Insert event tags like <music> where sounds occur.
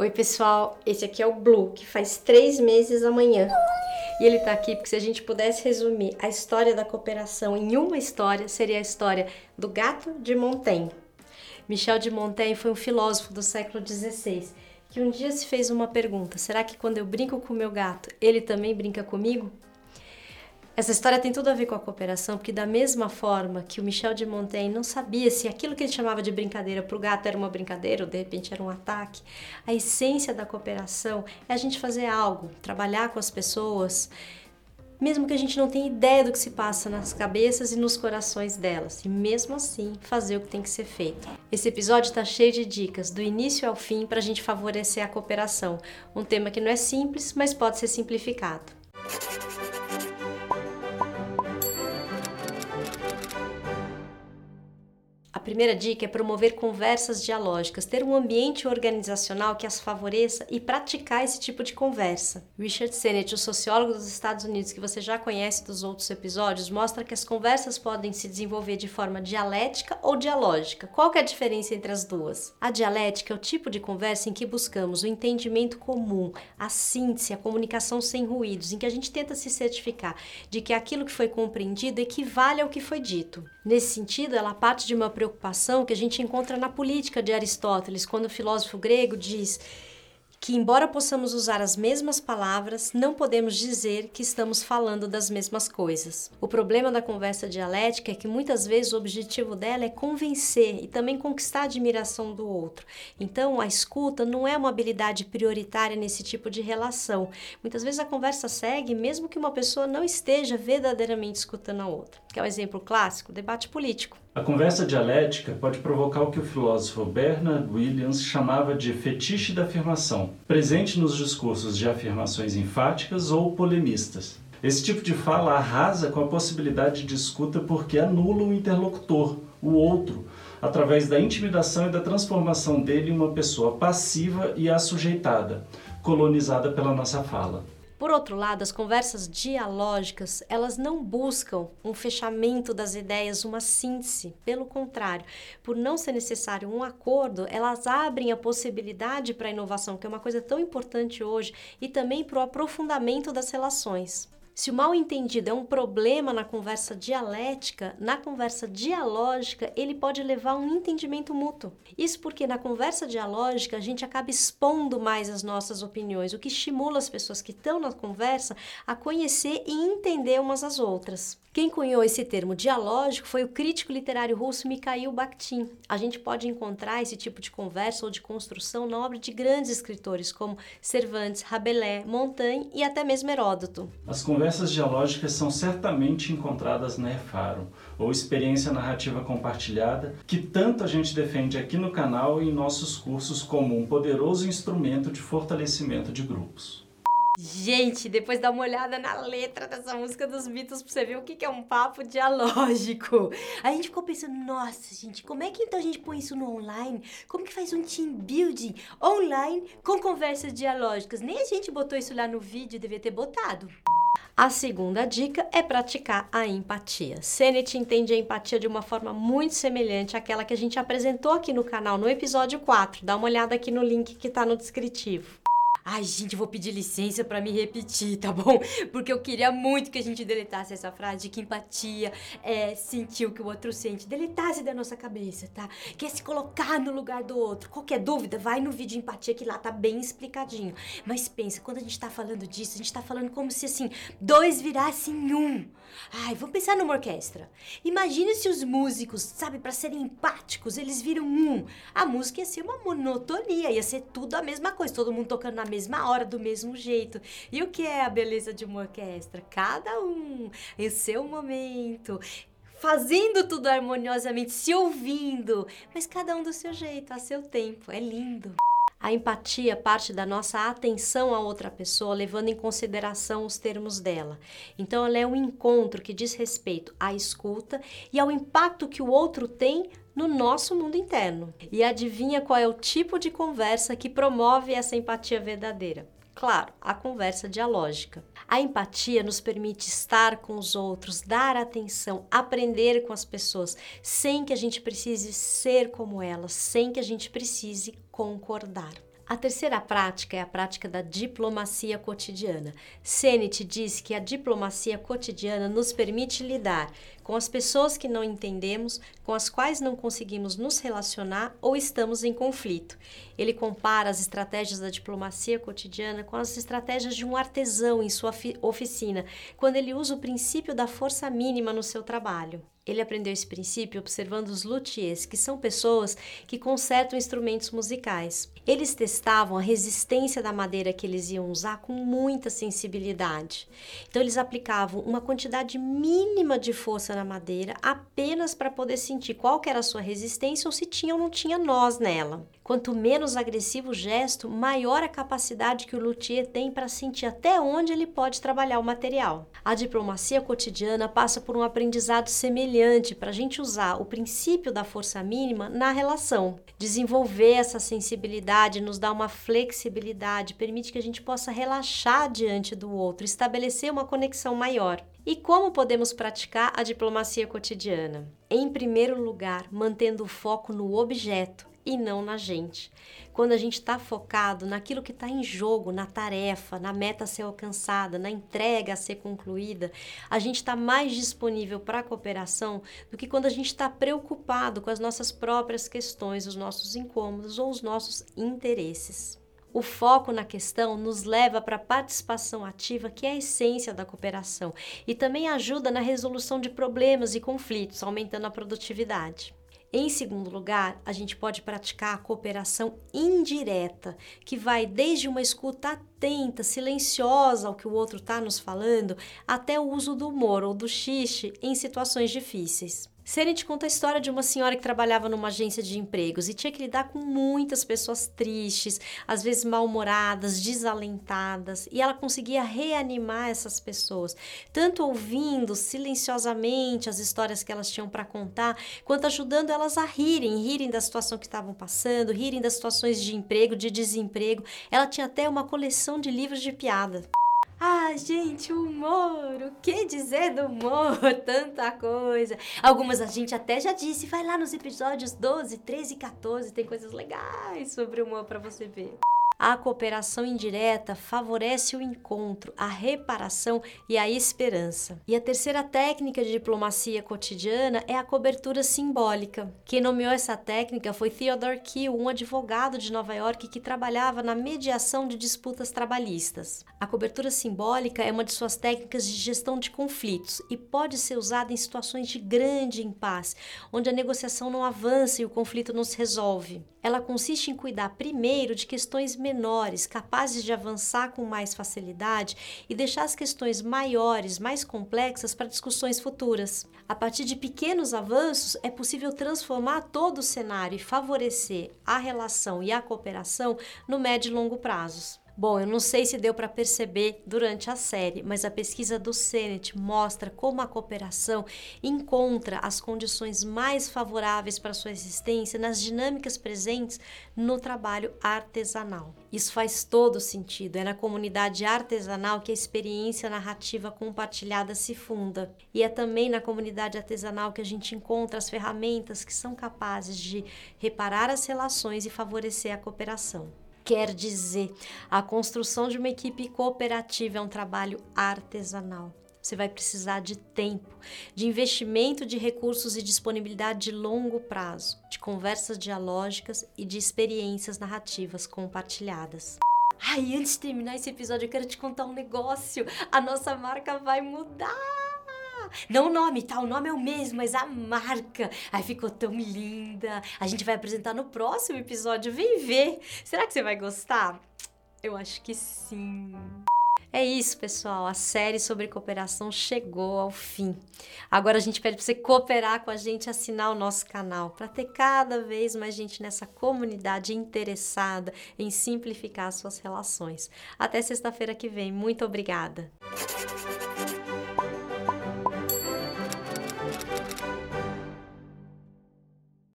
Oi, pessoal. Esse aqui é o Blue, que faz três meses amanhã. E ele tá aqui porque se a gente pudesse resumir a história da cooperação em uma história, seria a história do gato de Montaigne. Michel de Montaigne foi um filósofo do século XVI que um dia se fez uma pergunta: será que quando eu brinco com o meu gato, ele também brinca comigo? Essa história tem tudo a ver com a cooperação, porque da mesma forma que o Michel de Montaigne não sabia se aquilo que ele chamava de brincadeira para o gato era uma brincadeira ou de repente era um ataque, a essência da cooperação é a gente fazer algo, trabalhar com as pessoas, mesmo que a gente não tenha ideia do que se passa nas cabeças e nos corações delas, e mesmo assim fazer o que tem que ser feito. Esse episódio está cheio de dicas, do início ao fim, para a gente favorecer a cooperação, um tema que não é simples, mas pode ser simplificado. Primeira dica é promover conversas dialógicas, ter um ambiente organizacional que as favoreça e praticar esse tipo de conversa. Richard Sennett, o sociólogo dos Estados Unidos, que você já conhece dos outros episódios, mostra que as conversas podem se desenvolver de forma dialética ou dialógica. Qual é a diferença entre as duas? A dialética é o tipo de conversa em que buscamos o entendimento comum, a síntese, a comunicação sem ruídos, em que a gente tenta se certificar de que aquilo que foi compreendido equivale ao que foi dito. Nesse sentido, ela parte de uma preocupação preocupação que a gente encontra na política de Aristóteles, quando o filósofo grego diz que, embora possamos usar as mesmas palavras, não podemos dizer que estamos falando das mesmas coisas. O problema da conversa dialética é que muitas vezes o objetivo dela é convencer e também conquistar a admiração do outro. Então, a escuta não é uma habilidade prioritária nesse tipo de relação. Muitas vezes a conversa segue mesmo que uma pessoa não esteja verdadeiramente escutando a outra. Que é o um exemplo clássico, debate político. A conversa dialética pode provocar o que o filósofo Bernard Williams chamava de fetiche da afirmação, presente nos discursos de afirmações enfáticas ou polemistas. Esse tipo de fala arrasa com a possibilidade de escuta porque anula o interlocutor, o outro, através da intimidação e da transformação dele em uma pessoa passiva e assujeitada, colonizada pela nossa fala. Por outro lado, as conversas dialógicas, elas não buscam um fechamento das ideias, uma síntese. Pelo contrário, por não ser necessário um acordo, elas abrem a possibilidade para a inovação, que é uma coisa tão importante hoje, e também para o aprofundamento das relações. Se o mal entendido é um problema na conversa dialética, na conversa dialógica, ele pode levar a um entendimento mútuo. Isso porque na conversa dialógica a gente acaba expondo mais as nossas opiniões, o que estimula as pessoas que estão na conversa a conhecer e entender umas às outras. Quem cunhou esse termo dialógico foi o crítico literário russo Mikhail Bakhtin. A gente pode encontrar esse tipo de conversa ou de construção na obra de grandes escritores como Cervantes, Rabelais, Montaigne e até mesmo Heródoto. As conversas dialógicas são certamente encontradas na EFARO, ou experiência narrativa compartilhada, que tanto a gente defende aqui no canal e em nossos cursos como um poderoso instrumento de fortalecimento de grupos. Gente, depois dá uma olhada na letra dessa música dos Beatles pra você ver o que é um papo dialógico. A gente ficou pensando, nossa, gente, como é que então a gente põe isso no online? Como que faz um team building online com conversas dialógicas? Nem a gente botou isso lá no vídeo, devia ter botado. A segunda dica é praticar a empatia. Sennett entende a empatia de uma forma muito semelhante àquela que a gente apresentou aqui no canal no episódio 4. Dá uma olhada aqui no link que está no descritivo. Ai, gente, vou pedir licença para me repetir, tá bom? <laughs> Porque eu queria muito que a gente deletasse essa frase de que empatia é sentir o que o outro sente. Deletasse da nossa cabeça, tá? Que é se colocar no lugar do outro. Qualquer dúvida, vai no vídeo de empatia que lá tá bem explicadinho. Mas pensa, quando a gente tá falando disso, a gente tá falando como se assim, dois virassem um. Ai, vamos pensar numa orquestra. Imagina se os músicos, sabe, para serem empáticos, eles viram um. A música ia ser uma monotonia, ia ser tudo a mesma coisa, todo mundo tocando na mesma mesma hora, do mesmo jeito. E o que é a beleza de uma orquestra? Cada um em seu momento, fazendo tudo harmoniosamente, se ouvindo, mas cada um do seu jeito, a seu tempo. É lindo. A empatia parte da nossa atenção a outra pessoa, levando em consideração os termos dela. Então, ela é um encontro que diz respeito à escuta e ao impacto que o outro tem no nosso mundo interno. E adivinha qual é o tipo de conversa que promove essa empatia verdadeira? Claro, a conversa dialógica. A empatia nos permite estar com os outros, dar atenção, aprender com as pessoas, sem que a gente precise ser como elas, sem que a gente precise concordar. A terceira prática é a prática da diplomacia cotidiana. Sennett diz que a diplomacia cotidiana nos permite lidar com as pessoas que não entendemos, com as quais não conseguimos nos relacionar ou estamos em conflito. Ele compara as estratégias da diplomacia cotidiana com as estratégias de um artesão em sua oficina, quando ele usa o princípio da força mínima no seu trabalho. Ele aprendeu esse princípio observando os luthiers, que são pessoas que consertam instrumentos musicais. Eles testavam a resistência da madeira que eles iam usar com muita sensibilidade. Então eles aplicavam uma quantidade mínima de força na madeira apenas para poder sentir qual era a sua resistência ou se tinha ou não tinha nós nela. Quanto menos agressivo o gesto, maior a capacidade que o luthier tem para sentir até onde ele pode trabalhar o material. A diplomacia cotidiana passa por um aprendizado semelhante para a gente usar o princípio da força mínima na relação. Desenvolver essa sensibilidade nos dá uma flexibilidade, permite que a gente possa relaxar diante do outro, estabelecer uma conexão maior. E como podemos praticar a diplomacia cotidiana? Em primeiro lugar, mantendo o foco no objeto e não na gente. Quando a gente está focado naquilo que está em jogo, na tarefa, na meta a ser alcançada, na entrega a ser concluída, a gente está mais disponível para a cooperação do que quando a gente está preocupado com as nossas próprias questões, os nossos incômodos ou os nossos interesses. O foco na questão nos leva para a participação ativa, que é a essência da cooperação, e também ajuda na resolução de problemas e conflitos, aumentando a produtividade. Em segundo lugar, a gente pode praticar a cooperação indireta, que vai desde uma escuta atenta, silenciosa ao que o outro está nos falando, até o uso do humor ou do xixi em situações difíceis. Seren conta a história de uma senhora que trabalhava numa agência de empregos e tinha que lidar com muitas pessoas tristes, às vezes mal-humoradas, desalentadas, e ela conseguia reanimar essas pessoas, tanto ouvindo silenciosamente as histórias que elas tinham para contar, quanto ajudando elas a rirem, rirem da situação que estavam passando, rirem das situações de emprego, de desemprego. Ela tinha até uma coleção de livros de piada. Ah, gente, humor! O que dizer do humor? <laughs> Tanta coisa. Algumas a gente até já disse. Vai lá nos episódios 12, 13 e 14. Tem coisas legais sobre humor para você ver. A cooperação indireta favorece o encontro, a reparação e a esperança. E a terceira técnica de diplomacia cotidiana é a cobertura simbólica. Quem nomeou essa técnica foi Theodore Kiel, um advogado de Nova York que trabalhava na mediação de disputas trabalhistas. A cobertura simbólica é uma de suas técnicas de gestão de conflitos e pode ser usada em situações de grande impasse, onde a negociação não avança e o conflito não se resolve. Ela consiste em cuidar primeiro de questões menores, capazes de avançar com mais facilidade e deixar as questões maiores, mais complexas para discussões futuras. A partir de pequenos avanços, é possível transformar todo o cenário e favorecer a relação e a cooperação no médio e longo prazos. Bom, eu não sei se deu para perceber durante a série, mas a pesquisa do Senet mostra como a cooperação encontra as condições mais favoráveis para sua existência nas dinâmicas presentes no trabalho artesanal. Isso faz todo sentido. É na comunidade artesanal que a experiência narrativa compartilhada se funda. E é também na comunidade artesanal que a gente encontra as ferramentas que são capazes de reparar as relações e favorecer a cooperação quer dizer. A construção de uma equipe cooperativa é um trabalho artesanal. Você vai precisar de tempo, de investimento de recursos e disponibilidade de longo prazo, de conversas dialógicas e de experiências narrativas compartilhadas. Ai, antes de terminar esse episódio, eu quero te contar um negócio. A nossa marca vai mudar! Não o nome, tá? O nome é o mesmo, mas a marca. Ai, ficou tão linda. A gente vai apresentar no próximo episódio. Vem ver. Será que você vai gostar? Eu acho que sim. É isso, pessoal. A série sobre cooperação chegou ao fim. Agora a gente pede para você cooperar com a gente, assinar o nosso canal, para ter cada vez mais gente nessa comunidade interessada em simplificar suas relações. Até sexta-feira que vem. Muito obrigada.